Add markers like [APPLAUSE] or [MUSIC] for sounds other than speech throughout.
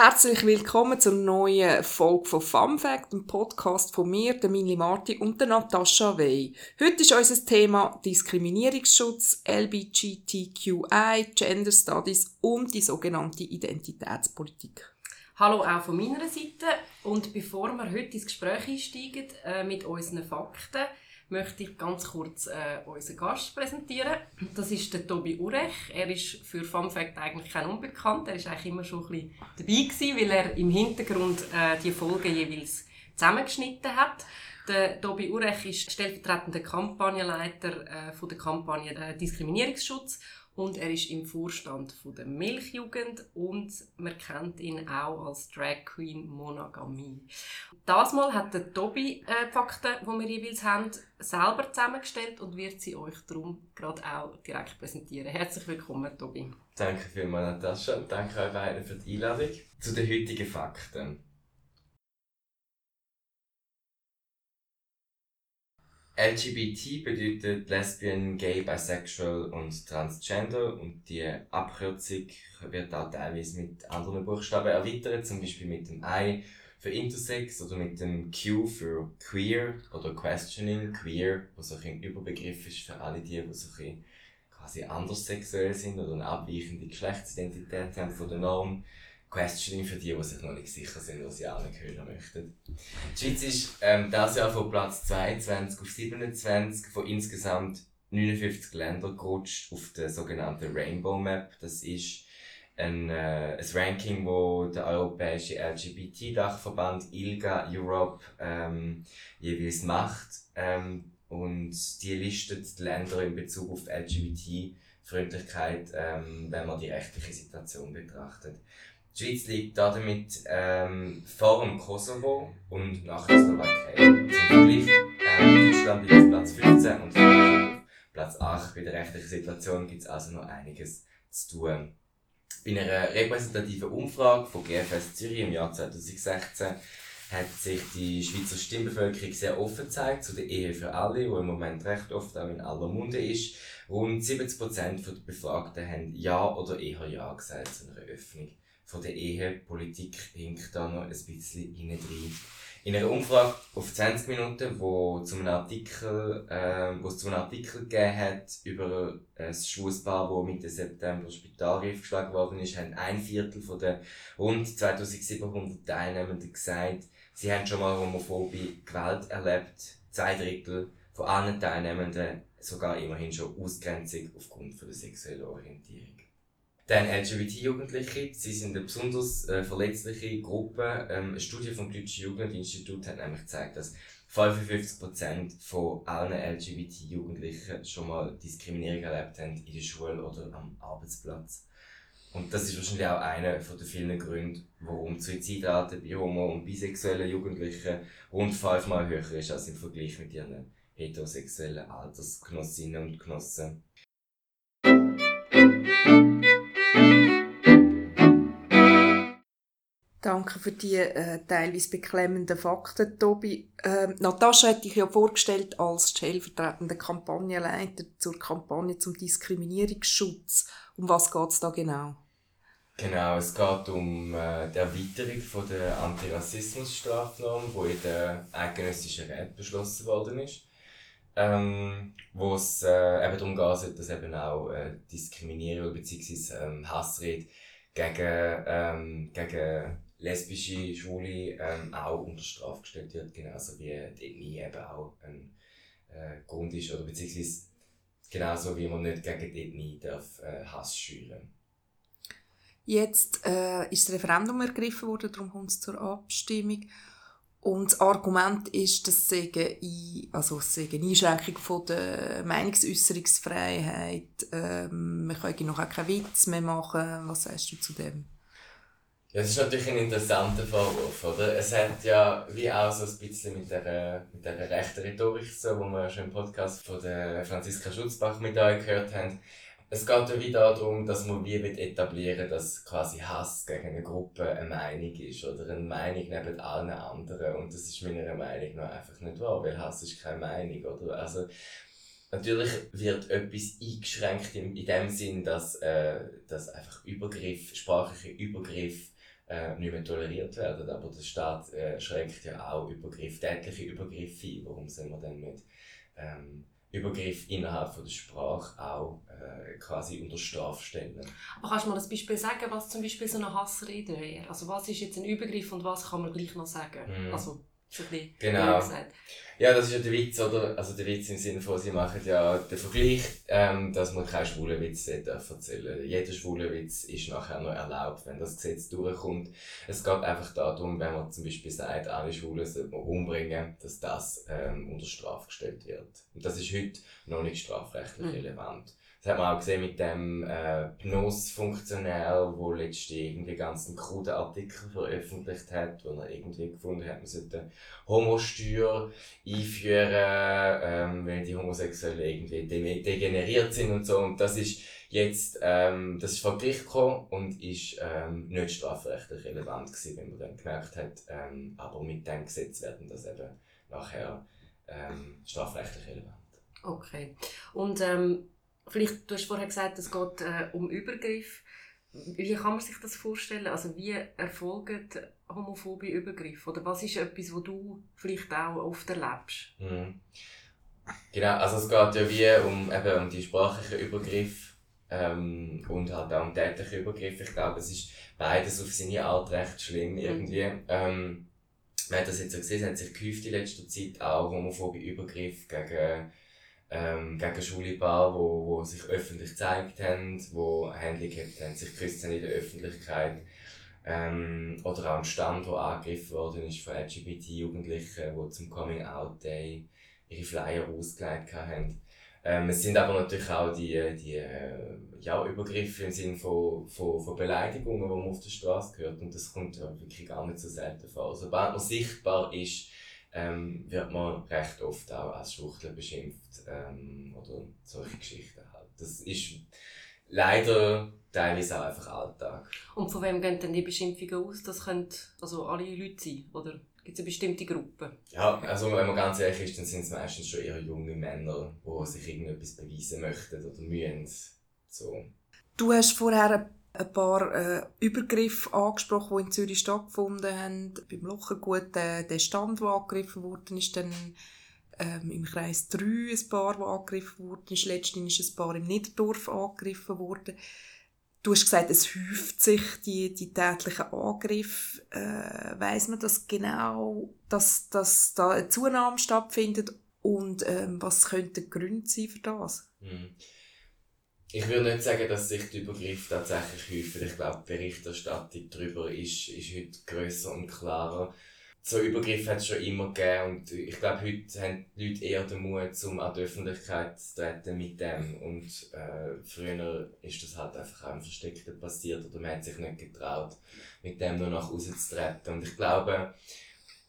Herzlich willkommen zur neuen Folge von Fun Fact, dem Podcast von mir, der Mili Marti und der Natascha Wey. Heute ist unser Thema Diskriminierungsschutz, LBGTQI, Gender Studies und die sogenannte Identitätspolitik. Hallo auch von meiner Seite und bevor wir heute ins Gespräch einsteigen äh, mit unseren Fakten, möchte ich ganz kurz äh, unseren Gast präsentieren. Das ist der Tobi Urech. Er ist für Fun Fact eigentlich kein Unbekannt. Er ist eigentlich immer schon ein bisschen dabei gewesen, weil er im Hintergrund äh, die Folgen jeweils zusammengeschnitten hat. Der Tobi Urech ist stellvertretender Kampagnenleiter äh, von der Kampagne äh, Diskriminierungsschutz und er ist im Vorstand von der Milchjugend und man kennt ihn auch als Drag Queen Monogamie. Das Mal hat der Tobi äh, Fakten, die wir jeweils haben, selber zusammengestellt und wird sie euch darum gerade auch direkt präsentieren. Herzlich willkommen, Tobi. Danke vielmals, Natascha, danke euch beiden für die Einladung zu den heutigen Fakten. LGBT bedeutet Lesbian, Gay, Bisexual und Transgender und die Abkürzung wird auch teilweise mit anderen Buchstaben erweitert, zum Beispiel mit dem I für Intersex oder mit dem Q für Queer oder Questioning, Queer, was so ein Überbegriff ist für alle die, die so ein quasi anders sexuell sind oder eine abweichende Geschlechtsidentität haben von der Norm. Questioning für die, die sich noch nicht sicher sind, was sie auch nicht hören möchten. Die Schweiz ist ähm, dieses Jahr von Platz 22 auf 27 von insgesamt 59 Ländern gerutscht auf der sogenannten Rainbow Map. Das ist ein, äh, ein Ranking, wo der europäische LGBT-Dachverband ILGA Europe ähm, jeweils macht. Ähm, und die listet die Länder in Bezug auf LGBT-Freundlichkeit, ähm, wenn man die rechtliche Situation betrachtet. Die Schweiz liegt damit ähm, vor dem Kosovo und nach der Slowakei. Zum Vergleich, ähm, Deutschland liegt auf Platz 15 und auf Platz 8. Bei der rechtlichen Situation gibt es also noch einiges zu tun. Bei einer repräsentativen Umfrage von GFS Zürich im Jahr 2016 hat sich die Schweizer Stimmbevölkerung sehr offen gezeigt zu der Ehe für alle, die im Moment recht oft auch in aller Munde ist. Rund 70% der Befragten haben Ja oder eher Ja gesagt zu einer Öffnung von der Ehepolitik hinkt da noch ein bisschen hinein. In einer Umfrage auf 20 Minuten, wo, zum Artikel, äh, wo es zu einem Artikel gegeben hat über ein schwules Paar, das Mitte September Spitalreif geschlagen worden ist, haben ein Viertel von den rund 2700 Teilnehmenden gesagt, sie haben schon mal homophobe Gewalt erlebt. Zwei Drittel von allen Teilnehmenden sogar immerhin schon Ausgrenzung aufgrund von der sexuellen Orientierung. Dann LGBT-Jugendliche, sie sind eine besonders äh, verletzliche Gruppe. Ähm, eine Studie vom Deutschen Jugendinstitut hat nämlich gezeigt, dass 55% von allen LGBT-Jugendlichen schon mal Diskriminierung erlebt haben in der Schule oder am Arbeitsplatz. Und das ist wahrscheinlich auch einer den vielen Gründen, warum die Suizidrate bei homo- und bisexuellen Jugendlichen rund fünfmal höher ist als im Vergleich mit ihren heterosexuellen Altersgenossinnen und Genossen. Danke für die äh, teilweise beklemmenden Fakten, Tobi. Ähm, Natascha hat dich ja vorgestellt als stellvertretender Kampagnenleiter zur Kampagne zum Diskriminierungsschutz. Um was geht es da genau? Genau, es geht um äh, die Erweiterung von der Antirassismus-Strafnorm, die in der eidgenössischen Rat beschlossen worden ist. Ähm, wo es äh, eben darum geht, dass eben auch äh, Diskriminierung bzw. Ähm, Hassrede gegen, ähm, gegen lesbische, schwule ähm, auch unter Strafe gestellt wird, genauso wie die Ethnie eben auch ein äh, Grund ist, oder beziehungsweise genauso wie man nicht gegen die Ethnie darf, äh, Hass schüren Jetzt äh, ist das Referendum ergriffen worden, darum kommt es zur Abstimmung. Und das Argument ist, dass es eine, also eine Einschränkung von der Meinungsäußerungsfreiheit, ähm, man kann noch auch keinen Witz mehr machen. Was sagst du zu dem? Ja, das ist natürlich ein interessanter Vorwurf, oder? Es hat ja wie auch so ein bisschen mit der, mit der rechten Rhetorik so, wo wir schon im Podcast von der Franziska Schutzbach mit euch gehört haben. Es geht ja wieder darum, dass man wie etablieren dass quasi Hass gegen eine Gruppe eine Meinung ist oder eine Meinung neben allen anderen. Und das ist meiner Meinung nach einfach nicht wahr, weil Hass ist keine Meinung, oder? Also, Natürlich wird etwas eingeschränkt in, in dem Sinn, dass, äh, dass einfach Übergriff, sprachliche Übergriff äh, nicht mehr toleriert werden. Aber der Staat äh, schreckt ja auch Übergriff, tätliche Übergriffe ein. Warum soll man dann mit ähm, Übergriff innerhalb von der Sprache auch äh, quasi unter Strafe stellen? Aber kannst du mal ein Beispiel sagen, was zum Beispiel so eine Hassrede wäre? Also was ist jetzt ein Übergriff und was kann man gleich noch sagen? Mhm. Also so ein bisschen Genau. gesagt. Ja, das ist ja der Witz, oder? Also der Witz im Sinne von, sie machen ja den Vergleich, ähm, dass man keinen schwulen Witz darf erzählen Jeder schwule Witz ist nachher noch erlaubt, wenn das Gesetz durchkommt. Es geht einfach darum, wenn man zum Beispiel sagt, alle Schwulen sollten man umbringen, dass das ähm, unter Strafe gestellt wird. Und das ist heute noch nicht strafrechtlich Mhm. Das hat man auch gesehen mit dem äh, PNOS-Funktionär, der letztens irgendwie ganz einen kruden Artikel veröffentlicht hat, wo er irgendwie gefunden hat, man sollte Homosteuer einführen, ähm, weil die Homosexuellen irgendwie de degeneriert sind und so. Und das ist jetzt, ähm, das ist vor Gericht gekommen und ist ähm, nicht strafrechtlich relevant gewesen, wenn man dann gemerkt hat, ähm, aber mit dem Gesetz werden das eben nachher ähm, strafrechtlich relevant. Okay. Und ähm, vielleicht, du hast vorher gesagt, es geht äh, um Übergriff. Wie kann man sich das vorstellen? Also wie erfolgen homophobe Übergriffe? Oder was ist etwas, was du vielleicht auch oft erlebst? Mhm. Genau, also es geht ja wie um, eben um die sprachlichen Übergriffe ähm, und halt auch um tätliche Übergriffe. Ich glaube, es ist beides auf seine Art recht schlimm irgendwie. Ähm, man hat das jetzt auch gesehen, es hat sich gehäuft in letzter Zeit auch homophobe Übergriffe gegen, ähm, gegen schwule Paare, wo, wo sich öffentlich gezeigt haben, wo gehabt haben, sich geküsst in der Öffentlichkeit. Ähm, oder auch ein Stand, der angegriffen worden ist von LGBT-Jugendlichen, die zum Coming-out-Day ihre Flyer ausgelegt haben. Ähm, es sind aber natürlich auch die, die äh, ja, Übergriffe im Sinne von, von, von Beleidigungen, die man auf der Straße hört. Und das kommt ja wirklich gar nicht so selten vor. Sobald man sichtbar ist, ähm, wird man recht oft auch als Schwuchtel beschimpft ähm, oder solche Geschichten halt. Das ist leider teilweise auch einfach Alltag. Und von wem gehen denn die Beschimpfungen aus? Das können also alle Leute sein? Oder gibt es eine bestimmte Gruppe? Ja, also wenn man ganz ehrlich ist, dann sind es meistens schon eher junge Männer, die sich irgendetwas beweisen möchten oder müssen. So. Du hast vorher ein paar äh, Übergriffe angesprochen, die in Zürich stattgefunden haben. Beim Lochengut, der, der Stand, der angegriffen wurde, ist dann ähm, im Kreis 3 ein Paar, das angegriffen wurde. Ist letztendlich ist ein Paar im Niederdorf angegriffen worden. Du hast gesagt, es häuft sich die, die tätlichen Angriffe. Äh, weiss man das genau, dass, dass da eine Zunahme stattfindet? Und ähm, was könnten die Gründe sein für das? Hm. Ich würde nicht sagen, dass sich die Übergriffe tatsächlich häufen. Ich glaube, die Berichterstattung darüber ist, ist heute grösser und klarer. So Übergriffe hat es schon immer gegeben und ich glaube, heute haben die Leute eher den Mut, um an die Öffentlichkeit zu treten mit dem. Und äh, früher ist das halt einfach auch im Versteckten passiert oder man hat sich nicht getraut, mit dem nur zu treten. Und ich glaube,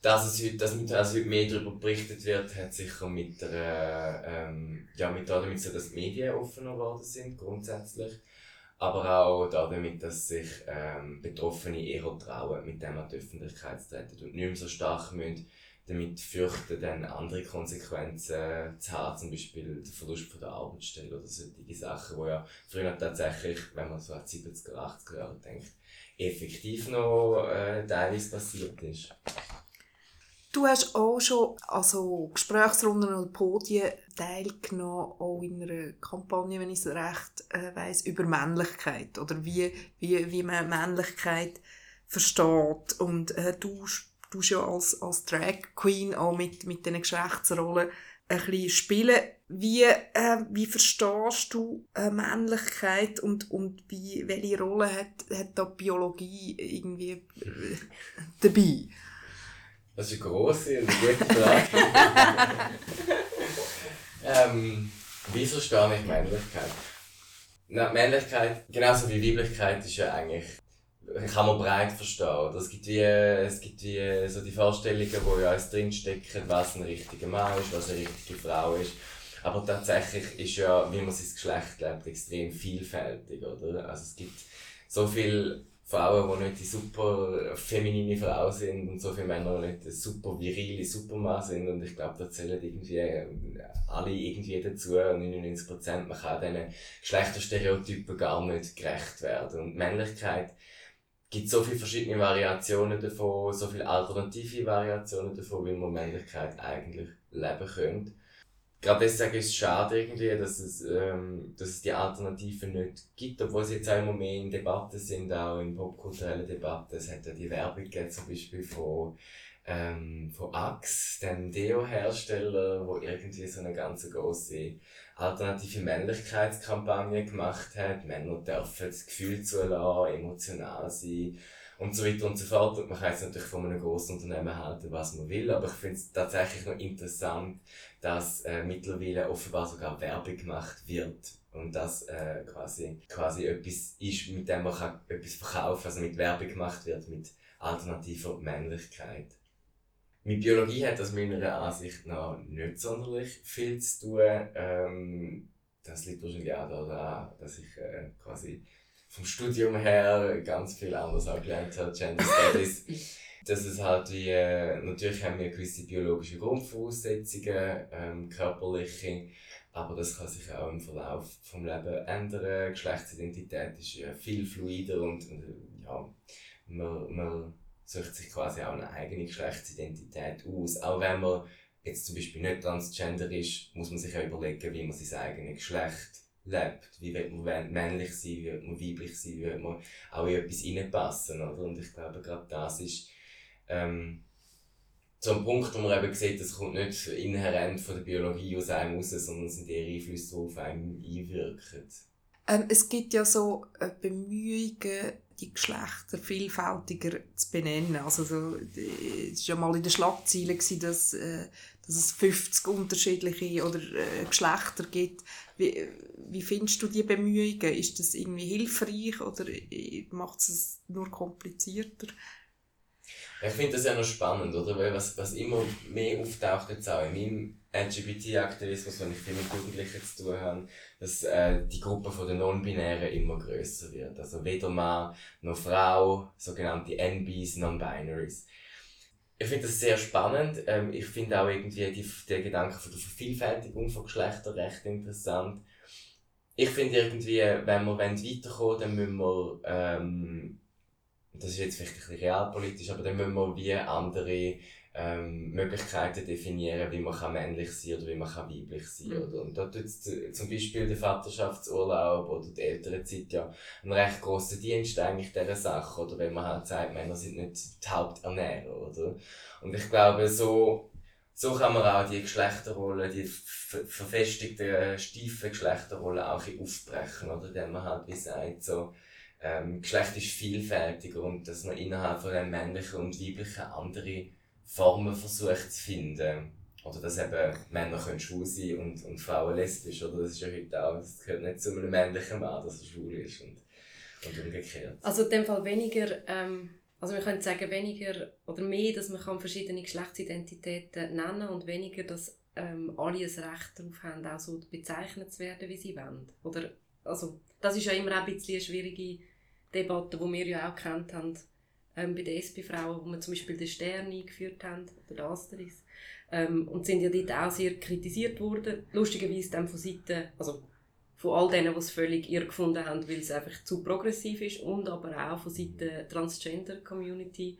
dass es heute, dass mit, also heute mehr darüber berichtet wird, hat sicher mit der, ähm, ja, mit damit so, dass die Medien offener geworden sind, grundsätzlich. Aber auch damit, dass sich ähm, Betroffene eher trauen, mit dem an die Öffentlichkeit zu treten und nicht mehr so stark müssen damit fürchten, dann andere Konsequenzen zu haben, zum Beispiel der Verlust von der Arbeitsstelle oder solche Sachen, wo ja früher tatsächlich, wenn man so an die 70er, 80er Jahre denkt, effektiv noch äh, teilweise passiert ist. Du hast auch schon also Gesprächsrunden oder Podien teilgenommen, auch in einer Kampagne, wenn ich es recht äh, weiss, über Männlichkeit oder wie, wie, wie man Männlichkeit versteht. Und äh, du du ja als, als Drag Queen auch mit, mit diesen Geschlechtsrollen ein bisschen spielen. Wie, äh, wie verstehst du äh, Männlichkeit und, und wie, welche Rolle hat, hat da Biologie irgendwie äh, dabei? Das ist eine grosse und gute Frage. [LAUGHS] ähm, wie verstehe ich Männlichkeit? Na, Männlichkeit, genauso wie Weiblichkeit, ist ja eigentlich, kann man breit verstehen. Oder? Es gibt wie, es gibt wie so die Vorstellungen, die ja alles drinstecken, was ein richtiger Mann ist, was eine richtige Frau ist. Aber tatsächlich ist ja, wie man sein Geschlecht lebt, extrem vielfältig, oder? Also es gibt so viele Frauen, die nicht die super feminine Frau sind und so viele Männer, die nicht der super virile Supermann sind. Und ich glaube, da zählen irgendwie alle irgendwie dazu, 99 Prozent. Man kann diesen Geschlechterstereotypen gar nicht gerecht werden. Und Männlichkeit gibt so viele verschiedene Variationen davon, so viele alternative Variationen davon, wie man Männlichkeit eigentlich leben könnte. Gerade deswegen ist es schade irgendwie, dass es, ähm, dass es die Alternativen nicht gibt, obwohl sie jetzt auch immer mehr in Debatten sind, auch in popkulturellen Debatten. Es hat ja die Werbung gegeben, zum Beispiel von ähm, von Axe, dem Deo-Hersteller, wo irgendwie so eine ganz große alternative Männlichkeitskampagne gemacht hat. Männer dürfen das Gefühl zulassen, emotional sein und so weiter und so fort. Und man kann jetzt natürlich von einem grossen Unternehmen halten, was man will, aber ich finde es tatsächlich noch interessant, dass äh, mittlerweile offenbar sogar Werbung gemacht wird und das äh, quasi, quasi etwas ist, mit dem man kann etwas verkaufen also mit Werbung gemacht wird, mit alternativer Männlichkeit. Mit Biologie hat das meiner Ansicht nach nicht sonderlich viel zu tun. Ähm, das liegt wahrscheinlich auch daran, dass ich äh, quasi vom Studium her ganz viel anders auch gelernt habe, Gender Studies. [LAUGHS] dass es halt wie, äh, natürlich haben wir gewisse biologische Grundvoraussetzungen, ähm, körperliche, aber das kann sich auch im Verlauf vom Leben ändern. Geschlechtsidentität ist ja viel fluider und, und ja, man, man sucht sich quasi auch eine eigene Geschlechtsidentität aus. Auch wenn man jetzt zum Beispiel nicht transgender ist, muss man sich auch überlegen, wie man sein eigenes Geschlecht lebt. Wie wird man männlich sein, wie wird man weiblich sein, wie wird man auch in etwas reinpassen. Oder? Und ich glaube, gerade das ist ähm, ein Punkt, wo man eben sieht, das kommt nicht inhärent von der Biologie aus einem raus, sondern es sind eher Einflüsse, die auf einem einwirken. Ähm, es gibt ja so äh, Bemühungen, die Geschlechter vielfältiger zu benennen. Also so, es war ja mal in den Schlagzeilen, dass, äh, dass es 50 unterschiedliche oder, äh, Geschlechter gibt. Wie, wie findest du die Bemühungen? Ist das irgendwie hilfreich oder äh, macht es nur komplizierter? Ich finde das ja noch spannend, oder? Weil was, was immer mehr auftaucht jetzt auch in meinem LGBT-Aktivismus, wenn ich viel mit Jugendlichen zu tun habe, dass äh, die Gruppe der Non-Binären immer größer wird. Also weder Mann noch Frau, sogenannte NBs, Non-Binaries. Ich finde das sehr spannend. Ähm, ich finde auch irgendwie die, den Gedanken von der Vervielfältigung von Geschlechtern recht interessant. Ich finde irgendwie, wenn wir weiterkommen dann müssen wir, ähm, das ist jetzt vielleicht ein bisschen realpolitisch, aber dann müssen wir wie andere ähm, Möglichkeiten definieren, wie man kann männlich sein oder wie man kann weiblich sein mhm. oder? Und da tut zum Beispiel der Vaterschaftsurlaub oder die Elternzeit ja einen recht grossen Dienst eigentlich dieser Sache, oder wenn man halt sagt, Männer sind nicht die Haupternährer, oder? Und ich glaube, so, so kann man auch die Geschlechterrollen, die verfestigten, steifen Geschlechterrollen auch ein aufbrechen, oder? Indem man halt wie sagt, so, ähm, Geschlecht ist vielfältiger und dass man innerhalb von dem männlichen und weiblichen andere Formen versucht zu finden. Oder dass eben Männer können schwul sein und, und Frauen lesbisch. Oder das ist ja heute auch, das gehört nicht zu einem männlichen Mann, dass er schwul ist. Und, und umgekehrt. Also in dem Fall weniger, ähm, also wir können sagen weniger oder mehr, dass man kann verschiedene Geschlechtsidentitäten nennen und weniger, dass ähm, alle ein Recht darauf haben, auch so bezeichnet zu werden, wie sie wollen. Oder, also, das ist ja immer ein bisschen eine schwierige Debatte, die wir ja auch kennt haben ähm, bei den SP-Frauen, wo wir zum Beispiel den Stern eingeführt haben, oder den Asteris. Ähm, und sind ja dort auch sehr kritisiert worden. Lustigerweise dann von Seiten, also von all denen, die es völlig irre gefunden haben, weil es einfach zu progressiv ist und aber auch von Seiten der Transgender-Community.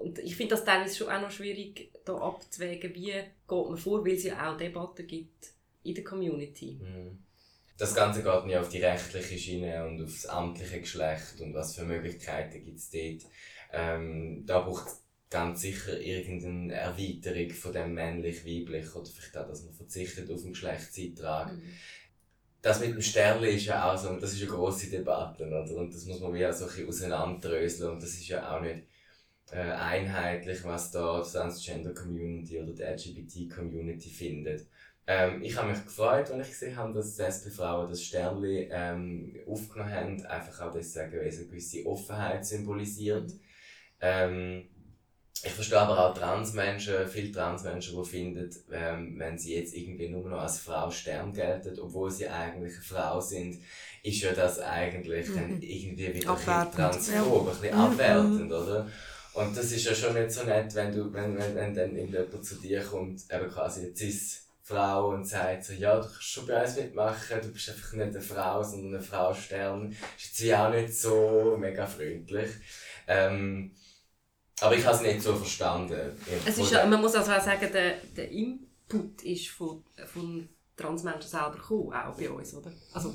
Und ich finde das teilweise schon auch noch schwierig, da abzuwägen, wie geht man vor, weil es ja auch Debatten gibt in der Community. Mhm. Das Ganze geht nicht auf die rechtliche Schiene und auf das amtliche Geschlecht und was für Möglichkeiten gibt es dort ähm, da braucht es ganz sicher irgendeine Erweiterung von dem männlich-weiblich oder vielleicht auch, dass man verzichtet auf den Geschlechtseintrag. Mhm. Das mit dem Sternli ist ja auch so, das ist eine grosse Debatte, oder? Und das muss man wie auch so ein bisschen auseinanderdröseln und das ist ja auch nicht äh, einheitlich, was da die Transgender-Community oder die LGBT-Community findet. Ähm, ich habe mich gefreut, als ich gesehen habe, dass die SP-Frauen das Sternli ähm, aufgenommen haben, einfach auch deswegen, weil es eine gewisse Offenheit symbolisiert. Mhm ähm, ich verstehe aber auch Transmenschen, viele Transmenschen, die finden, ähm, wenn sie jetzt irgendwie nur noch als Frau Stern gelten, obwohl sie eigentlich eine Frau sind, ist ja das eigentlich mhm. dann irgendwie wieder ein transphob, ja. ein bisschen abwertend, mhm. oder? Und das ist ja schon nicht so nett, wenn du, wenn, wenn, wenn dann jemand zu dir kommt, eben quasi eine Cis-Frau und sagt so, ja, du kannst schon bei uns mitmachen, du bist einfach nicht eine Frau, sondern eine Frau Stern. Ist jetzt auch nicht so mega freundlich. Ähm, aber ich habe es nicht so verstanden. Es ist, ja, man muss also auch sagen, der, der Input ist von, von Transmenschen selber gekommen, auch bei uns, oder? Also,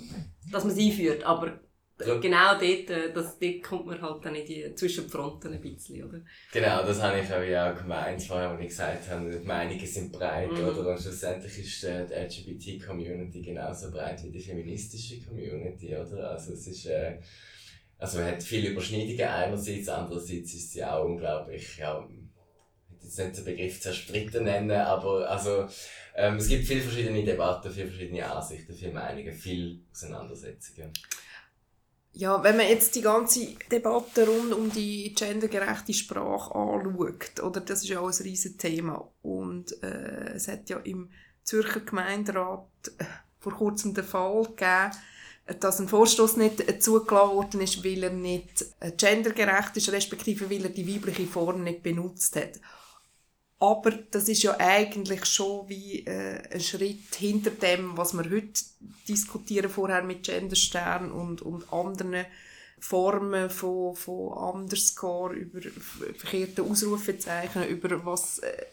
dass man es einführt, aber ja. genau dort, äh, das, dort kommt man halt dann in die, zwischen die Fronten ein bisschen, oder? Genau, das habe ich auch gemeint, vorher, als ich gesagt habe, die Meinungen sind breit, mhm. oder? Und schlussendlich ist äh, die LGBT-Community genauso breit wie die feministische Community, oder? Also es ist, äh, also man hat viele Überschneidungen einerseits, andererseits ist sie auch unglaublich, ja, jetzt nicht den Begriff zerstritten nennen, aber also, ähm, es gibt viele verschiedene Debatten, viele verschiedene Ansichten, viele Meinungen, viele Auseinandersetzungen. Ja, wenn man jetzt die ganze Debatte rund um die gendergerechte Sprache anschaut, oder, das ist ja auch ein riesiges Thema. Und äh, es hat ja im Zürcher Gemeinderat äh, vor kurzem den Fall gegeben, dass ein Vorstoß nicht zugelassen worden ist, weil er nicht äh, gendergerecht ist, respektive weil er die weibliche Form nicht benutzt hat. Aber das ist ja eigentlich schon wie äh, ein Schritt hinter dem, was wir heute diskutieren, vorher mit Genderstern und, und anderen Formen von, von Underscore, über verkehrte Ausrufezeichen, über was äh,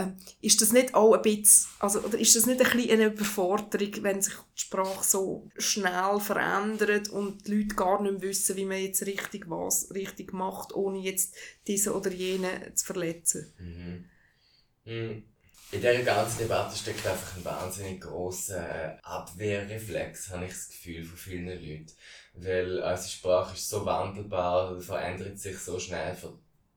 ähm, ist das nicht auch ein bisschen, also, oder ist das nicht ein bisschen eine Überforderung, wenn sich die Sprache so schnell verändert und die Leute gar nicht mehr wissen, wie man jetzt richtig was richtig macht, ohne jetzt diese oder jene zu verletzen? Mhm. Mhm. In dieser ganzen Debatte steckt einfach ein wahnsinnig grosser Abwehrreflex, habe ich das Gefühl, von vielen Leuten. Weil unsere Sprache ist so wandelbar, verändert sich so schnell,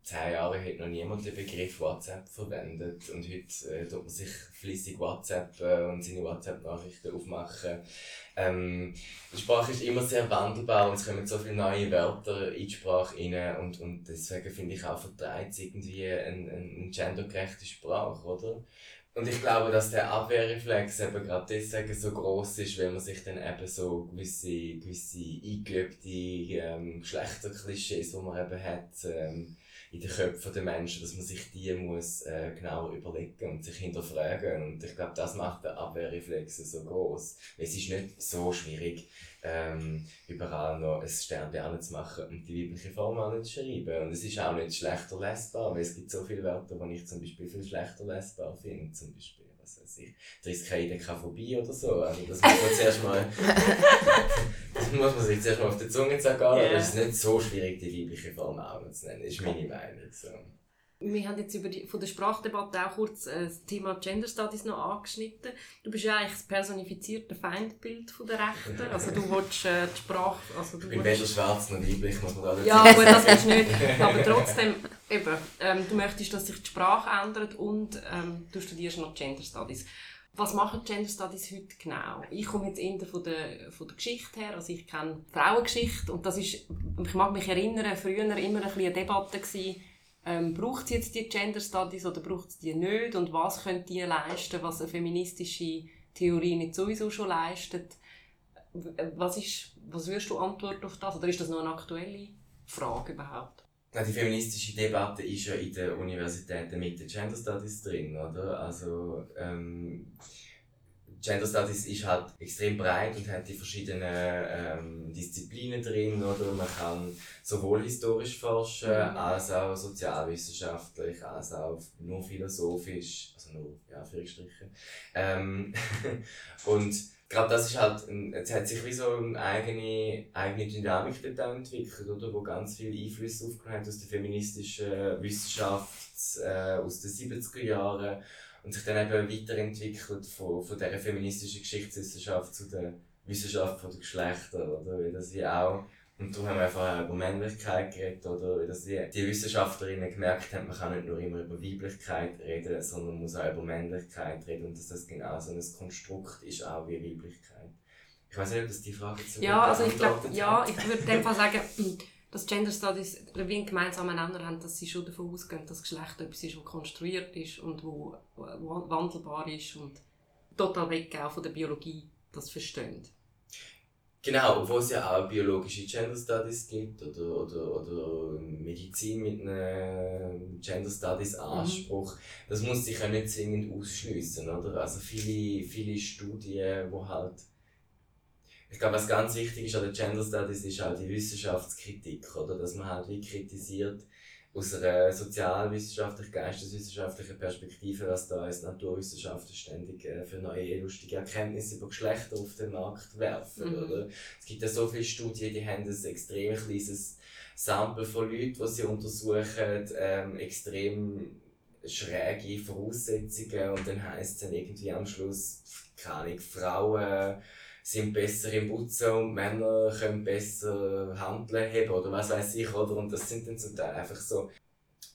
zehn Jahren hat noch niemand den Begriff WhatsApp verwendet und heute äh, tut man sich fließig WhatsApp äh, und seine WhatsApp-Nachrichten aufmachen. Ähm, die Sprache ist immer sehr wandelbar und es kommen so viele neue Wörter in die Sprache rein und, und deswegen finde ich auch vertreibt irgendwie eine, eine gendergerechte Sprache, oder? Und ich glaube, dass der Abwehrreflex eben gerade deswegen so groß ist, weil man sich dann eben so gewisse, gewisse eingeübte ähm, Geschlechterklischees, die man eben hat, ähm, in den Köpfen der Menschen, dass man sich die muss äh, genau überlegen und sich hinterfragen. Und ich glaube, das macht den Abwehrreflex so groß. Es ist nicht so schwierig, ähm, überall noch ein Sternbeeren zu machen und die weibliche Form auch nicht zu schreiben. Und es ist auch nicht schlechter lesbar, weil es gibt so viele Wörter, die ich zum Beispiel viel schlechter lesbar finde. Zum Beispiel was weiß ich, Triskaidekaphobie oder so. Also das muss man zuerst mal, [LAUGHS] das muss man sich zuerst mal auf der Zunge zergehen, yeah. aber es ist nicht so schwierig, die weibliche Form auch zu nennen. Das ist meine Meinung. So. Wir haben jetzt über die, von der Sprachdebatte auch kurz äh, das Thema Gender Studies noch angeschnitten. Du bist ja eigentlich das personifizierte Feindbild von der Rechten. Also du willst äh, die Sprache... Also du ich bin weder schwarz noch weiblich, muss man da Ja, aber das ist nicht. [LAUGHS] Aber trotzdem, eben, ähm, du möchtest, dass sich die Sprache ändert und ähm, du studierst noch Gender Studies. Was machen Gender Studies heute genau? Ich komme jetzt eher von der, von der Geschichte her, also ich kenne Frauengeschichte und das ist, ich mag mich erinnern, früher immer ein bisschen eine Debatte gewesen, ähm, braucht es jetzt die Gender Studies oder braucht es die nicht und was können die leisten, was eine feministische Theorie nicht sowieso schon leistet? Was, ist, was würdest du antworten auf das? Oder ist das noch eine aktuelle Frage überhaupt? die feministische Debatte ist ja in den Universitäten mit den Gender Studies drin, oder? Also, ähm, Gender Studies ist halt extrem breit und hat die verschiedenen ähm, Disziplinen drin, oder? Man kann sowohl historisch forschen, mhm. als auch sozialwissenschaftlich, als auch nur philosophisch, also nur, ja, für. Ähm, [LAUGHS] und gerade das ist halt, es hat sich wie so eine eigene, eigene Dynamik dort entwickelt, oder? Wo ganz viele Einflüsse aufgenommen hat aus der feministischen Wissenschaft, äh, aus den 70er Jahren und sich dann eben weiterentwickelt von, von dieser feministischen Geschichtswissenschaft zu der Wissenschaft von der Geschlechter, oder? Weil das ja auch, und darum haben wir einfach über Männlichkeit geredet, oder? Weil das die, die Wissenschaftlerinnen gemerkt haben, man kann nicht nur immer über Weiblichkeit reden, sondern man muss auch über Männlichkeit reden und dass das genau so ein Konstrukt ist, auch wie Weiblichkeit. Ich weiß nicht, ob das die Frage zu Ja, also ich glaube, ja, ich würde in dem Fall sagen, [LAUGHS] dass Gender Studies wie einen gemeinsamen Nenner haben, dass sie schon davon ausgehen, dass Geschlecht etwas ist, das konstruiert ist und wo, wo wandelbar ist und total weg auch von der Biologie das verstehen. Genau, obwohl es ja auch biologische Gender Studies gibt oder, oder, oder Medizin mit einem Gender Studies Anspruch. Mhm. Das muss sich ja nicht zwingend ausschliessen, oder? Also viele, viele Studien, wo halt ich glaube, was ganz wichtig ist an den Gender Studies, ist auch die Wissenschaftskritik, oder? Dass man halt wie kritisiert, aus einer sozialwissenschaftlich, geisteswissenschaftlichen Perspektive, was da als Naturwissenschaftler ständig äh, für neue lustige Erkenntnisse über Geschlechter auf den Markt werfen. Mhm. Oder? Es gibt ja so viele Studien, die haben ein extrem kleines Sample von Leuten, die sie untersuchen, ähm, extrem schräge Voraussetzungen und dann heisst es dann irgendwie am Schluss, keine Frauen sind besser im Putzen und Männer können besser Handeln haben oder was weiß ich, oder? Und das sind dann zum Teil einfach so,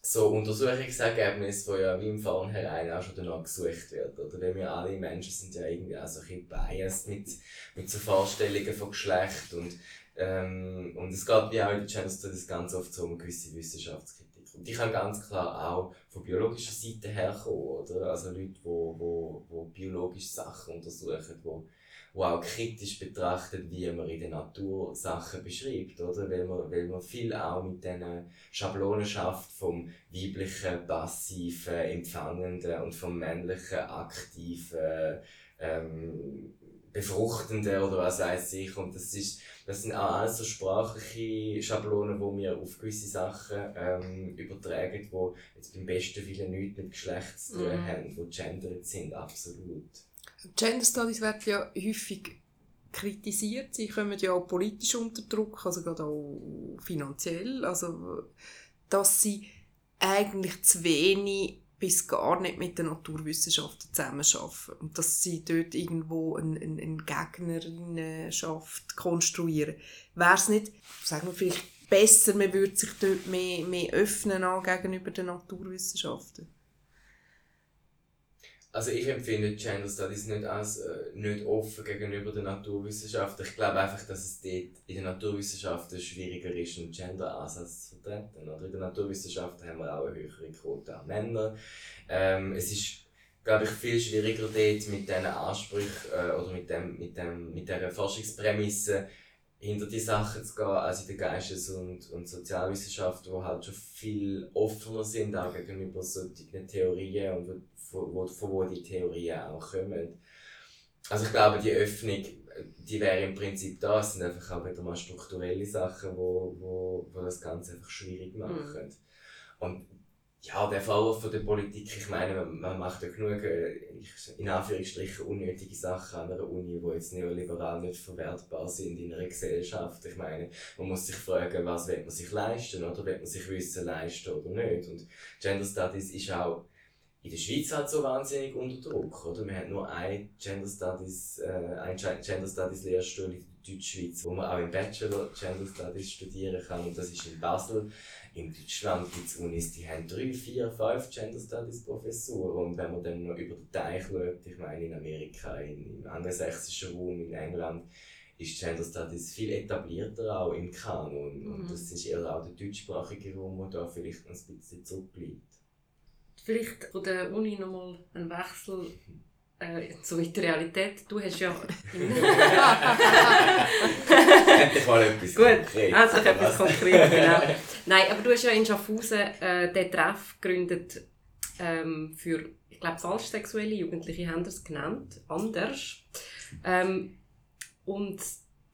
so Untersuchungsergebnisse, die ja wie im Vornherein auch schon danach gesucht werden, oder? Weil wir alle Menschen sind ja irgendwie auch so ein bisschen biased mit, mit so Vorstellungen von Geschlecht und, ähm, und es geht wie auch in der Gender Studies ganz oft so um gewisse Wissenschaftskritik. Und ich kann ganz klar auch von biologischer Seite herkommen, oder? Also Leute, die wo, wo, wo biologische Sachen untersuchen, die wo auch kritisch betrachtet, wie man in der Natur Sachen beschreibt, oder? Weil man, weil man viel auch mit diesen Schablonen schafft vom weiblichen, passiven, empfangenden und vom männlichen, aktiven, ähm, befruchtenden oder was weiß ich. Und das ist, das sind auch alles so sprachliche Schablonen, die wir auf gewisse Sachen ähm, übertragen, die jetzt beim besten Willen nichts mit Geschlecht zu tun mhm. haben, die gendered sind, absolut. Gender Studies werden ja häufig kritisiert. Sie kommen ja auch politisch unter Druck, also gerade auch finanziell. Also, dass sie eigentlich zu wenig bis gar nicht mit den Naturwissenschaften zusammenarbeiten. Und dass sie dort irgendwo eine, eine, eine Gegnerinnenschaft konstruieren. Wäre es nicht, sagen wir vielleicht, besser, man würde sich dort mehr, mehr öffnen gegenüber den Naturwissenschaften? Also ich empfinde Gender Studies nicht als äh, nicht offen gegenüber den Naturwissenschaften. Ich glaube einfach, dass es dort in den Naturwissenschaften schwieriger ist, einen Gender-Ansatz zu vertreten. Oder in den Naturwissenschaften haben wir auch eine höhere Quote an Männern. Ähm, es ist, glaube ich, viel schwieriger dort mit diesen Ansprüchen äh, oder mit, dem, mit, dem, mit dieser Forschungsprämisse hinter die Sachen zu gehen, als in den Geistes- und, und Sozialwissenschaften, die halt schon viel offener sind, auch gegenüber solchen Theorien und von wo, von wo die Theorien auch kommen. Also ich glaube, die Öffnung, die wäre im Prinzip da. Es sind einfach auch wieder mal strukturelle Sachen, wo, wo, wo das Ganze einfach schwierig mhm. machen. Mhm. Und ja, der Vorwurf von der Politik, ich meine, man, man macht ja genug, äh, in Anführungsstrichen, unnötige Sachen an einer Uni, die jetzt neoliberal nicht verwertbar sind in einer Gesellschaft. Ich meine, man muss sich fragen, was will man sich leisten oder will man sich Wissen leisten oder nicht. Und Gender Studies ist auch in der Schweiz halt so wahnsinnig unter Druck, oder? Wir haben nur ein Gender Studies, äh, ein Gender Studies Lehrstuhl in der Deutschschweiz, wo man auch im Bachelor Gender Studies studieren kann und das ist in Basel. In Deutschland gibt es Unis, die haben drei, vier, fünf Gender Studies Professuren und wenn man dann noch über den Teich schaut, ich meine in Amerika, in, im angelsächsischen Raum, in England, ist Gender Studies viel etablierter auch im Kanon mhm. und das ist eher auch der deutschsprachige Raum, der da vielleicht ein bisschen zurückbleibt. Vielleicht von der Uni nochmal einen Wechsel äh, so in die Realität. Du hast ja... [LAUGHS] Endlich mal etwas Gut, konkret. also etwas konkret, [LAUGHS] genau. Nein, aber du hast ja in Schaffhausen äh, den Treff gegründet ähm, für, ich glaube, falsch sexuelle Jugendliche haben das genannt, anders. Ähm, und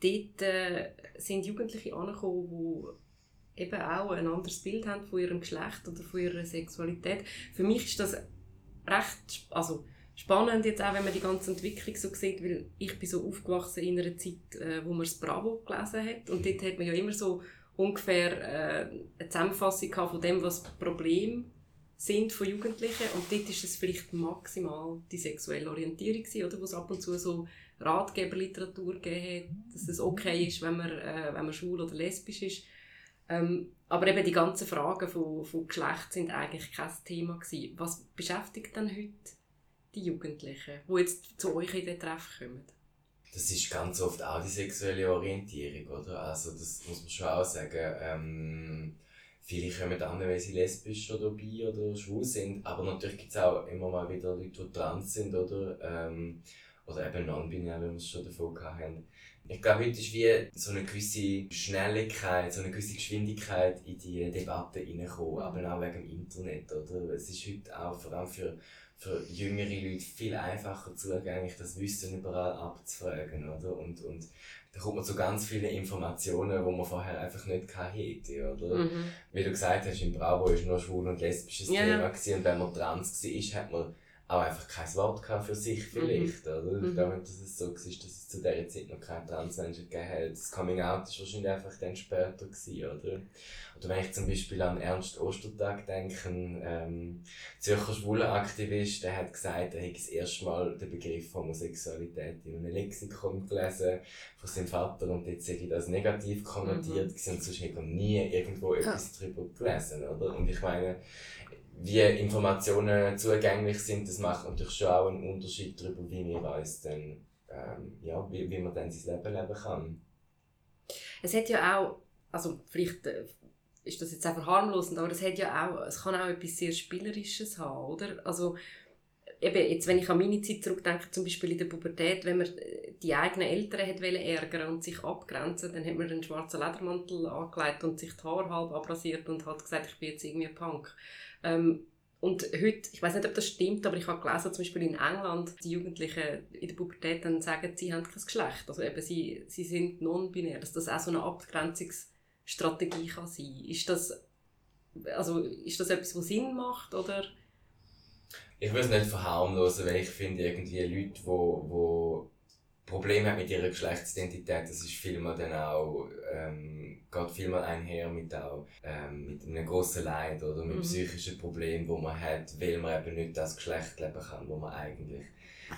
dort äh, sind Jugendliche angekommen, die eben auch ein anderes Bild haben von ihrem Geschlecht oder von ihrer Sexualität. Für mich ist das recht also spannend jetzt auch, wenn man die ganze Entwicklung so sieht, weil ich bin so aufgewachsen in einer Zeit, äh, wo man das Bravo gelesen hat. Und dort hat man ja immer so ungefähr äh, eine Zusammenfassung von dem, was Probleme sind von Jugendlichen. Und dort ist es vielleicht maximal die sexuelle Orientierung gewesen, oder, wo es ab und zu so Ratgeberliteratur gegeben hat, dass es okay ist, wenn man, äh, wenn man schwul oder lesbisch ist ähm, aber eben die ganzen Fragen von, von Geschlecht sind eigentlich kein Thema gewesen. Was beschäftigt denn heute die Jugendlichen, die jetzt zu euch in den Treff kommen? Das ist ganz oft auch die sexuelle Orientierung, oder? Also das muss man schon auch sagen. Ähm, viele kommen an, weil sie lesbisch oder bi oder schwul sind, aber natürlich gibt es auch immer mal wieder Leute, die trans sind, oder? Ähm, oder eben non-binär, wie wir es schon davon hatten. Ich glaube, heute ist wie so eine gewisse Schnelligkeit, so eine gewisse Geschwindigkeit in die Debatte reingekommen, aber auch wegen dem Internet, oder? Es ist heute auch vor allem für, für jüngere Leute viel einfacher zugänglich, das Wissen überall abzufragen, oder? Und, und da kommt man zu ganz vielen Informationen, die man vorher einfach nicht hätte, oder? Mhm. Wie du gesagt hast, in Bravo war nur schwul und lesbisches ja. Thema gewesen, und wenn man trans war, hat man auch einfach kein Wort für sich vielleicht, mhm. oder? Ich mhm. glaube nicht, dass es so war, dass es zu dieser Zeit noch keine Transmenschen gegeben hat. Das Coming Out war wahrscheinlich einfach dann später gewesen, oder? Oder wenn ich zum Beispiel an Ernst Ostertag denke, ein ähm, Zürcher Schwulenaktivist, der hat gesagt, er hätte das erste Mal den Begriff Homosexualität in einem Lexikon gelesen von seinem Vater und jetzt hätte ich das negativ konnotiert mhm. und sonst hätte er nie irgendwo etwas ja. darüber gelesen, oder? Und ich meine, wie Informationen zugänglich sind, das macht natürlich schon auch einen Unterschied darüber, wie wir uns dann, ähm, ja, wie, wie man dann sein Leben leben kann. Es hat ja auch, also vielleicht äh, ist das jetzt einfach harmlos, aber es hat ja auch, es kann auch etwas sehr Spielerisches haben, oder? Also, eben, jetzt, wenn ich an meine Zeit zurückdenke, zum Beispiel in der Pubertät, wenn man die eigenen Eltern hat ärgern und sich abgrenzen, dann hat man einen schwarzen Ledermantel angelegt und sich die Haare halb abrasiert und hat gesagt, ich bin jetzt irgendwie Punk. Ähm, und heute, ich weiß nicht, ob das stimmt, aber ich habe gelesen, zum Beispiel in England, die Jugendlichen in der Pubertät dann sagen, sie haben kein Geschlecht. Also eben, sie, sie sind non-binär, dass das auch so eine Abgrenzungsstrategie kann sein. Ist das, also, ist das etwas, was Sinn macht, oder? Ich will es nicht verharmlosen, weil ich finde, irgendwie Leute, die, die Probleme hat mit ihrer Geschlechtsidentität, das ist vielmal dann auch, ähm, geht vielmal einher mit auch, ähm, mit einem grossen Leid oder mit mhm. psychischen Problemen, wo man hat, weil man eben nicht das Geschlecht leben kann, wo man eigentlich,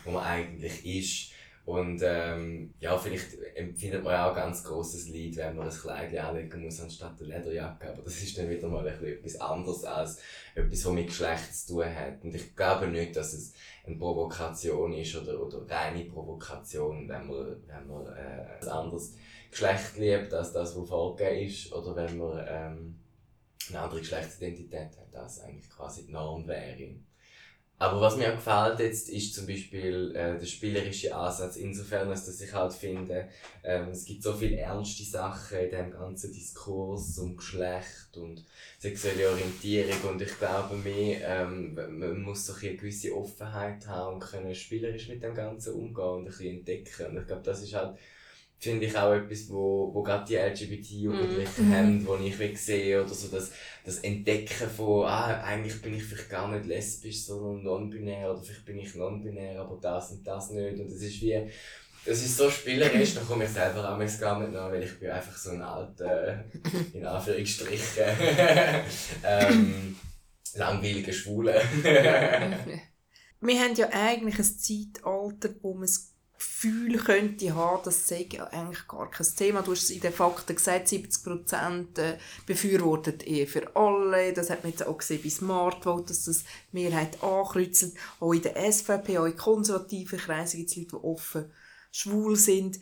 wo man eigentlich ist. Und ähm, ja, vielleicht empfindet man auch ganz großes Leid, wenn man ein Kleid anlegen muss anstatt eine Lederjacke. Aber das ist dann wieder mal etwas anderes als etwas, was mit Geschlecht zu tun hat. Und ich glaube nicht, dass es eine Provokation ist oder, oder reine Provokation, wenn man, wenn man äh, ein anderes Geschlecht liebt als das, was vorgegeben ist. Oder wenn man ähm, eine andere Geschlechtsidentität hat, als eigentlich quasi die Norm wäre. Aber was mir auch gefällt jetzt, ist zum Beispiel äh, der spielerische Ansatz, insofern, dass ich halt finde, ähm, es gibt so viele ernste Sachen in dem ganzen Diskurs um Geschlecht und sexuelle Orientierung und ich glaube mir, ähm, man muss so eine gewisse Offenheit haben und können spielerisch mit dem Ganzen umgehen und ein bisschen entdecken. Und ich glaube, das ist halt finde ich auch etwas, wo, wo gerade die LGBT-Jugendlichen mm. haben, wo ich will sehen oder so das, das Entdecken von, ah, eigentlich bin ich vielleicht gar nicht lesbisch, sondern non-binär oder vielleicht bin ich non-binär, aber das und das nicht und das ist wie, das ist so spielerisch, da komme ich selber auch gar nicht nach, weil ich bin einfach so ein alter, in Anführungsstrichen, [LAUGHS] ähm, langweiliger Schwule. [LAUGHS] Wir haben ja eigentlich ein Zeitalter, wo man es Gefühl könnte haben, das sei eigentlich gar kein Thema. Du hast es in den Fakten gesagt, 70% äh, befürwortet Ehe für alle. Das hat man jetzt auch gesehen bei Smartvote, dass das die Mehrheit ankreuzt. Auch in der SVP, auch in konservativen Kreisen gibt es Leute, die offen schwul sind.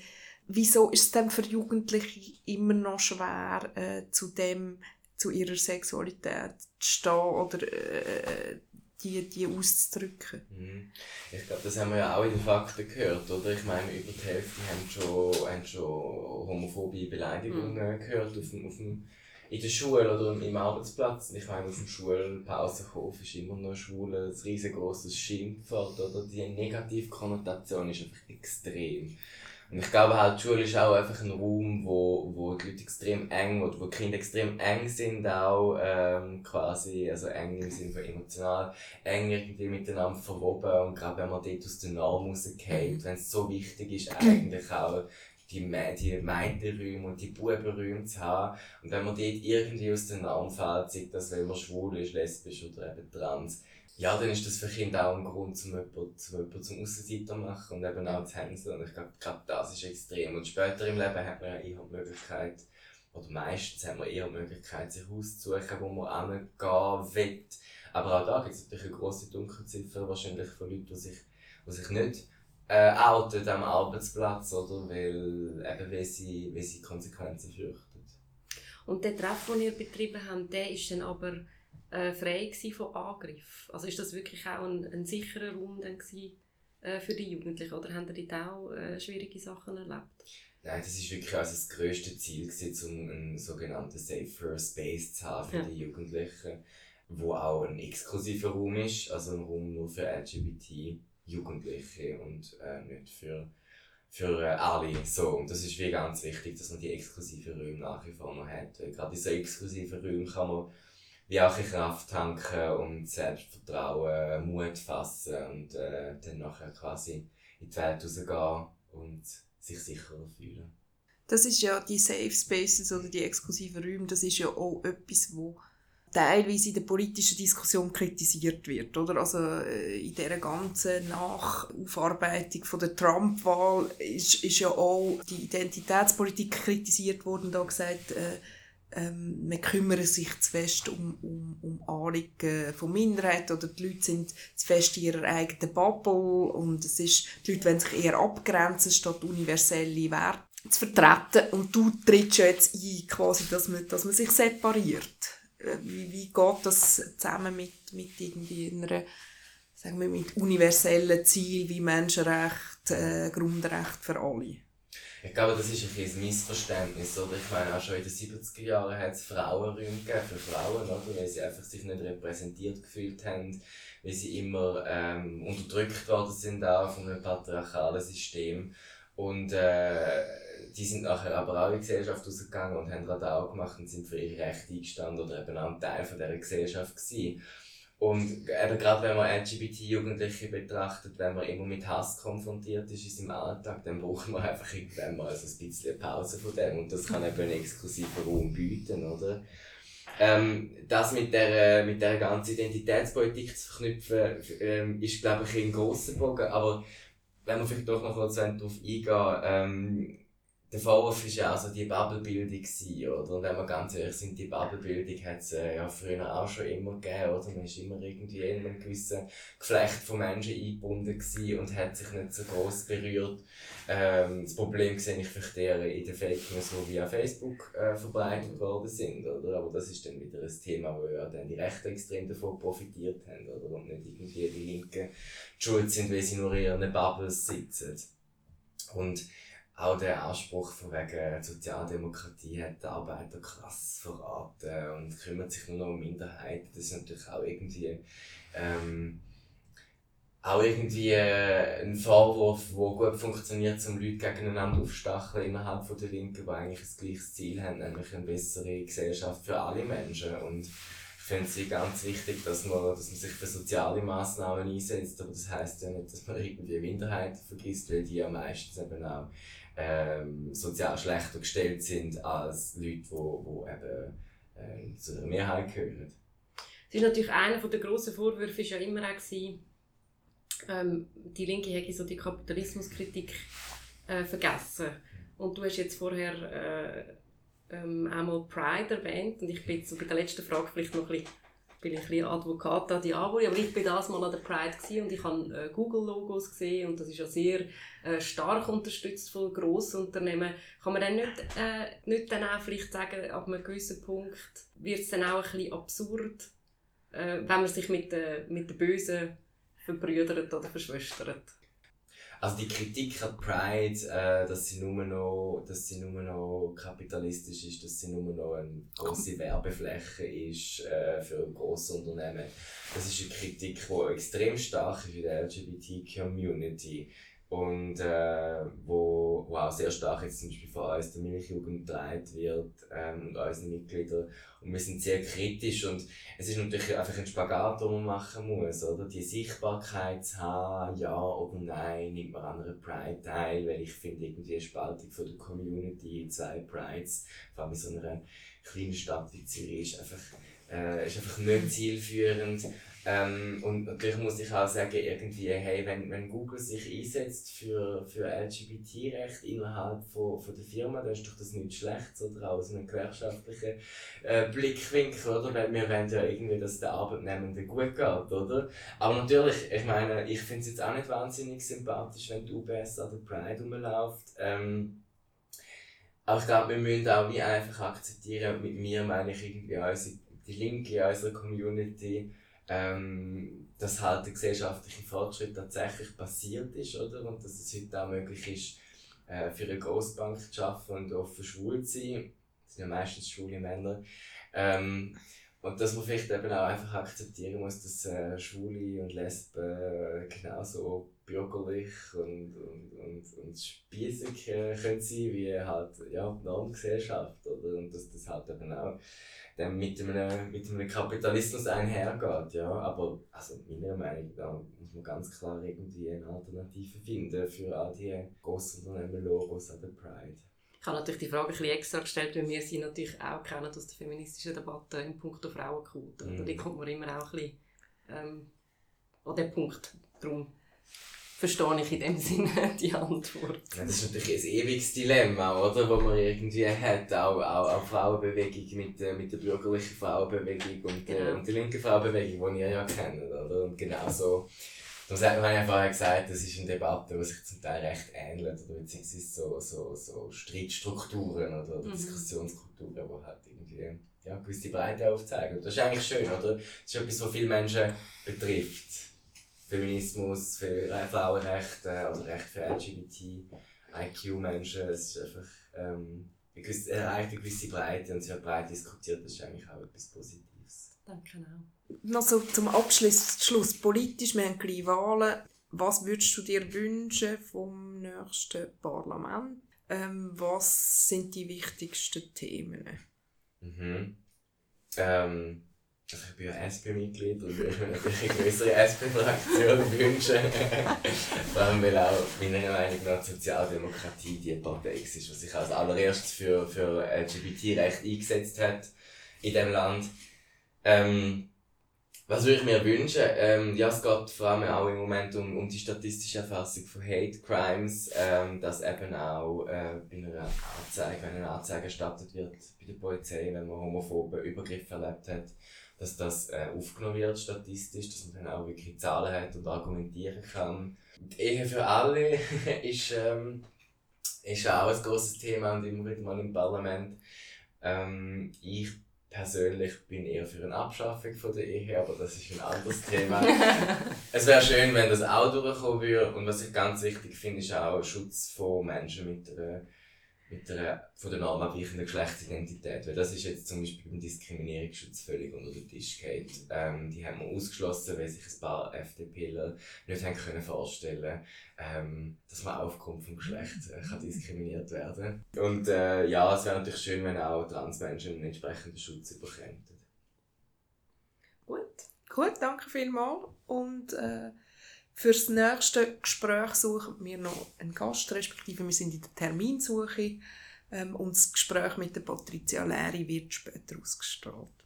Wieso ist es denn für Jugendliche immer noch schwer, äh, zu dem, zu ihrer Sexualität zu stehen oder äh, die, die auszudrücken. Mhm. Ich glaube, das haben wir ja auch in den Fakten gehört, oder? Ich meine, über die Hälfte haben schon, haben schon homophobe Beleidigungen mhm. gehört auf dem, auf dem, in der Schule oder im Arbeitsplatz. Ich meine, auf dem Schulpausenhof ist immer noch schwul ein riesengroßes Schimpfwort, oder? Die Negativkonnotation ist einfach extrem. Und ich glaube halt, die Schule ist auch einfach ein Raum, wo, wo die Leute extrem eng, oder wo die Kinder extrem eng sind auch, ähm, quasi, also eng im Sinne von emotional, eng irgendwie miteinander verwoben und gerade wenn man dort aus der Norm rausgeht, wenn es so wichtig ist, eigentlich auch die, die Mädchenräume und die Bubenräume zu haben. Und wenn man dort irgendwie aus der Norm fällt, sei das, weil man schwul ist, lesbisch oder eben trans, ja, dann ist das für Kinder auch ein Grund, um jemanden, zum, jemanden Aussenseiter machen und eben auch zu hänseln. Und ich glaube, gerade das ist extrem. Und später im Leben hat man ja eher die Möglichkeit, oder meistens hat man eher die Möglichkeit, sich auszusuchen, wo man hingehen will. Aber auch da gibt es natürlich eine grosse Dunkelziffer, wahrscheinlich von Leuten, die sich, die sich nicht äh, outen am Arbeitsplatz, oder? Weil, eben, weil sie, weil sie Konsequenzen fürchten. Und der Treff, den ihr betrieben habt, der ist dann aber äh, frei von Angriff? Also ist das wirklich auch ein, ein sicherer Raum dann gewesen, äh, für die Jugendlichen? Oder haben die dort auch äh, schwierige Sachen erlebt? Nein, das ist wirklich also das grösste Ziel, gewesen, um einen sogenannten Safer Space zu haben für ja. die Jugendlichen, wo auch ein exklusiver Raum ist, also ein Raum nur für LGBT-Jugendliche und äh, nicht für, für äh, alle. So, und das ist wie ganz wichtig, dass man die exklusiven Räume nach wie vor noch hat. Gerade in so exklusiven Räumen kann man wie auch in Kraft tanken und Selbstvertrauen, Mut fassen und äh, dann nachher quasi in die Welt rausgehen und sich sicherer fühlen. Das ist ja die Safe Spaces oder die exklusiven Räume, das ist ja auch etwas, wo teilweise in der politischen Diskussion kritisiert wird, oder? Also äh, in dieser ganzen Nachaufarbeitung von der Trump-Wahl ist, ist ja auch die Identitätspolitik kritisiert worden, da gesagt, äh, ähm, man kümmert sich zu fest um, um, um Anliegen von Minderheiten oder die Leute sind zu fest in ihrer eigenen Bubble und es ist, die Leute wollen sich eher abgrenzen, statt universelle Werte zu vertreten und du trittst jetzt ein, quasi, dass man, dass man sich separiert. Äh, wie, wie geht das zusammen mit, mit irgendwie einer, sagen wir, mit universellen Zielen wie Menschenrecht, äh, Grundrecht für alle? Ich glaube, das ist ein, ein Missverständnis. Oder? Ich meine, auch schon in den 70er Jahren hat es Frauenräume gegeben für Frauen, oder? weil sie einfach sich nicht repräsentiert gefühlt haben, weil sie immer ähm, unterdrückt worden sind auch von einem patriarchalen System. Und äh, die sind nachher aber auch in die Gesellschaft rausgegangen und haben Radau gemacht und sind für ihre Rechte eingestanden oder eben auch ein Teil von dieser Gesellschaft gewesen. Und eben gerade wenn man LGBT-Jugendliche betrachtet, wenn man immer mit Hass konfrontiert ist in seinem Alltag, dann braucht man einfach irgendwann mal so ein bisschen Pause von dem. Und das kann eben einen exklusiven Raum bieten, oder? Ähm, das mit der, mit der ganzen Identitätspolitik zu verknüpfen, ähm, ist, glaube ich, ein grosser Bogen. Aber wenn wir vielleicht doch noch kurz darauf eingehen, ähm, der Vorwurf war ja auch so die Bubblebildung, oder? Und wenn wir ganz ehrlich sind, die Bubblebildung hat es äh, ja früher auch schon immer gegeben, oder? Man war immer irgendwie in einem gewissen Geflecht von Menschen eingebunden und hat sich nicht so groß berührt. Ähm, das Problem sehe ich vielleicht eher in den Fake News, die via Facebook äh, verbreitet worden sind, oder? Aber das ist dann wieder ein Thema, wo ja dann die Rechten extrem davon profitiert haben, oder? Und nicht irgendwie die Linken schuld sind, weil sie nur in ihren Bubbles sitzen. Und auch der Anspruch von wegen Sozialdemokratie hat die Arbeiterklasse verraten und kümmert sich nur noch um Minderheiten. Das ist natürlich auch irgendwie, ähm, auch irgendwie äh, ein Vorwurf, der gut funktioniert, um Leute gegeneinander aufstacheln innerhalb von der Linken, die eigentlich das gleiche Ziel haben, nämlich eine bessere Gesellschaft für alle Menschen. Und ich finde es ganz wichtig, dass man, dass man sich für soziale Massnahmen einsetzt, aber das heisst ja nicht, dass man [LAUGHS] irgendwie Minderheiten vergisst, weil die ja meistens eben auch ähm, sozial schlechter gestellt sind als Leute, die wo, wo äh, zu der Mehrheit gehören. Es ist natürlich einer der grossen Vorwürfe ist ja immer auch gewesen, ähm, die Linke hätte so die Kapitalismuskritik äh, vergessen. Und du hast jetzt vorher äh, ähm, einmal Pride erwähnt und ich bin jetzt bei der letzten Frage vielleicht noch ein bisschen bin ich ein bisschen Advokat an Diaboli, aber ich war das mal an der Pride und ich habe äh, Google-Logos gesehen und das ist ja sehr äh, stark unterstützt von grossen Unternehmen. Kann man dann nicht, äh, nicht dann auch vielleicht sagen, ab einem gewissen Punkt wird es dann auch ein bisschen absurd, äh, wenn man sich mit, äh, mit den Bösen verbrüdert oder verschwestert? Also die Kritik an Pride, äh, dass, sie nur noch, dass sie nur noch kapitalistisch ist, dass sie nur noch eine grosse Werbefläche ist äh, für grosse Unternehmen, das ist eine Kritik, die extrem stark ist in der LGBT-Community und äh, wo, wo auch sehr stark jetzt zum Beispiel von uns der Milchjugend getragen wird ähm, und unseren Mitgliedern und wir sind sehr kritisch und es ist natürlich einfach ein Spagat, den man machen muss, oder? Die Sichtbarkeit zu haben, ja oder nein, nimmt man an einer Pride teil, weil ich finde irgendwie eine Spaltung von der Community in zwei Prides, vor allem in so einer kleinen Stadt wie Zürich, ist einfach, äh, ist einfach nicht zielführend. Ähm, und natürlich muss ich auch sagen, irgendwie, hey, wenn, wenn Google sich einsetzt für, für LGBT-Recht innerhalb von, von der Firma, dann ist doch das nichts Schlechtes oder auch aus einem gewerkschaftlichen äh, Blickwinkel, oder? Weil wir wollen ja irgendwie, dass der Arbeitnehmenden gut geht, oder? Aber natürlich, ich meine, ich finde es jetzt auch nicht wahnsinnig sympathisch, wenn die UBS an der Pride rumläuft. Ähm, aber ich glaube, wir müssen auch wie einfach akzeptieren, mit mir meine ich irgendwie unsere, die Linke in unserer Community, ähm, dass halt der gesellschaftliche Fortschritt tatsächlich passiert ist, oder? Und dass es heute auch möglich ist, äh, für eine Grossbank zu arbeiten und offen schwul zu sein. Das sind ja meistens schwule Männer. Ähm, und dass man vielleicht eben auch einfach akzeptieren muss, dass äh, Schwule und Lesben äh, genauso bürgerlich und, und, und, und spießig äh, können sein wie halt ja, die Normgesellschaft. Oder? Und dass das halt eben auch dann mit einem, mit einem Kapitalismus einhergeht. Ja? Aber also meiner Meinung nach muss man ganz klar irgendwie eine Alternative finden für all die grossen Unternehmen-Logos an der Pride. Ich habe natürlich die Frage ein bisschen extra gestellt, weil wir sie natürlich auch kennen aus der feministischen Debatte in puncto Frauenquote. Mhm. Da kommt man immer auch ein bisschen ähm, an den Punkt. Darum verstehe ich in dem Sinne [LAUGHS] die Antwort. Ja, das ist natürlich ein ewiges Dilemma, oder? Wo man irgendwie hat, auch, auch, auch Frauenbewegung mit, äh, mit der bürgerlichen Frauenbewegung und, genau. und der linken Frauenbewegung, die ihr ja kennt, oder? Und genau so Darum hat man ja vorher gesagt, das ist eine Debatte, die sich zum Teil recht ähnelt, oder beziehungsweise so, so, so Streitstrukturen oder mhm. Diskussionskulturen, die halt irgendwie ja, gewisse Breite aufzeigen. Und das ist eigentlich schön, oder? Das ist etwas, was viele Menschen betrifft. Feminismus, für Frauenrechte oder Recht für LGBT, IQ-Menschen, es ist einfach, ähm, erreicht eine gewisse Breite und es wird breit diskutiert, das ist eigentlich auch etwas Positives. Danke auch noch so zum Abschluss Schluss, politisch, wir haben gleich Wahlen. Was würdest du dir wünschen vom nächsten Parlament? Ähm, was sind die wichtigsten Themen? Mhm. Ähm, ich bin ja SP-Mitglied und [LAUGHS] würde natürlich eine größere SP-Fraktion [LAUGHS] wünschen. Vor allem, weil auch meiner Meinung nach die Sozialdemokratie die Partei ist, die sich als allererstes für, für LGBT-Recht eingesetzt hat in diesem Land. Ähm, was würde ich mir wünschen? Ähm, ja, es geht vor allem auch im Moment um, um die statistische Erfassung von Hate Crimes, ähm, dass eben auch äh, bei einer Anzeige, wenn eine Anzeige erstattet wird bei der Polizei, wenn man homophobe Übergriffe erlebt hat, dass das äh, aufgenommen wird statistisch, dass man dann auch wirklich Zahlen hat und argumentieren kann. Die Ehe für alle [LAUGHS] ist, ähm, ist auch ein großes Thema und immer wieder mal im Parlament. Ähm, ich persönlich bin eher für eine Abschaffung von der Ehe, aber das ist ein anderes Thema. [LAUGHS] es wäre schön, wenn das auch durchkommen würde. Und was ich ganz wichtig finde, ist auch Schutz von Menschen mit einer mit der, von der normabweichenden Geschlechtsidentität. Weil das ist jetzt zum Beispiel beim Diskriminierungsschutz völlig unter den Tisch geht. Ähm, die haben wir ausgeschlossen, weil sich ein paar FDPler nicht haben können vorstellen ähm, dass man aufgrund vom Geschlecht äh, kann diskriminiert werden Und äh, ja, es wäre natürlich schön, wenn auch Transmenschen einen entsprechenden Schutz bekämen. Gut. Gut, danke vielmals. Und äh für das nächste Gespräch suchen wir noch einen Gast, respektive wir sind in der Terminsuche ähm, und das Gespräch mit der Patricia Leri wird später ausgestrahlt.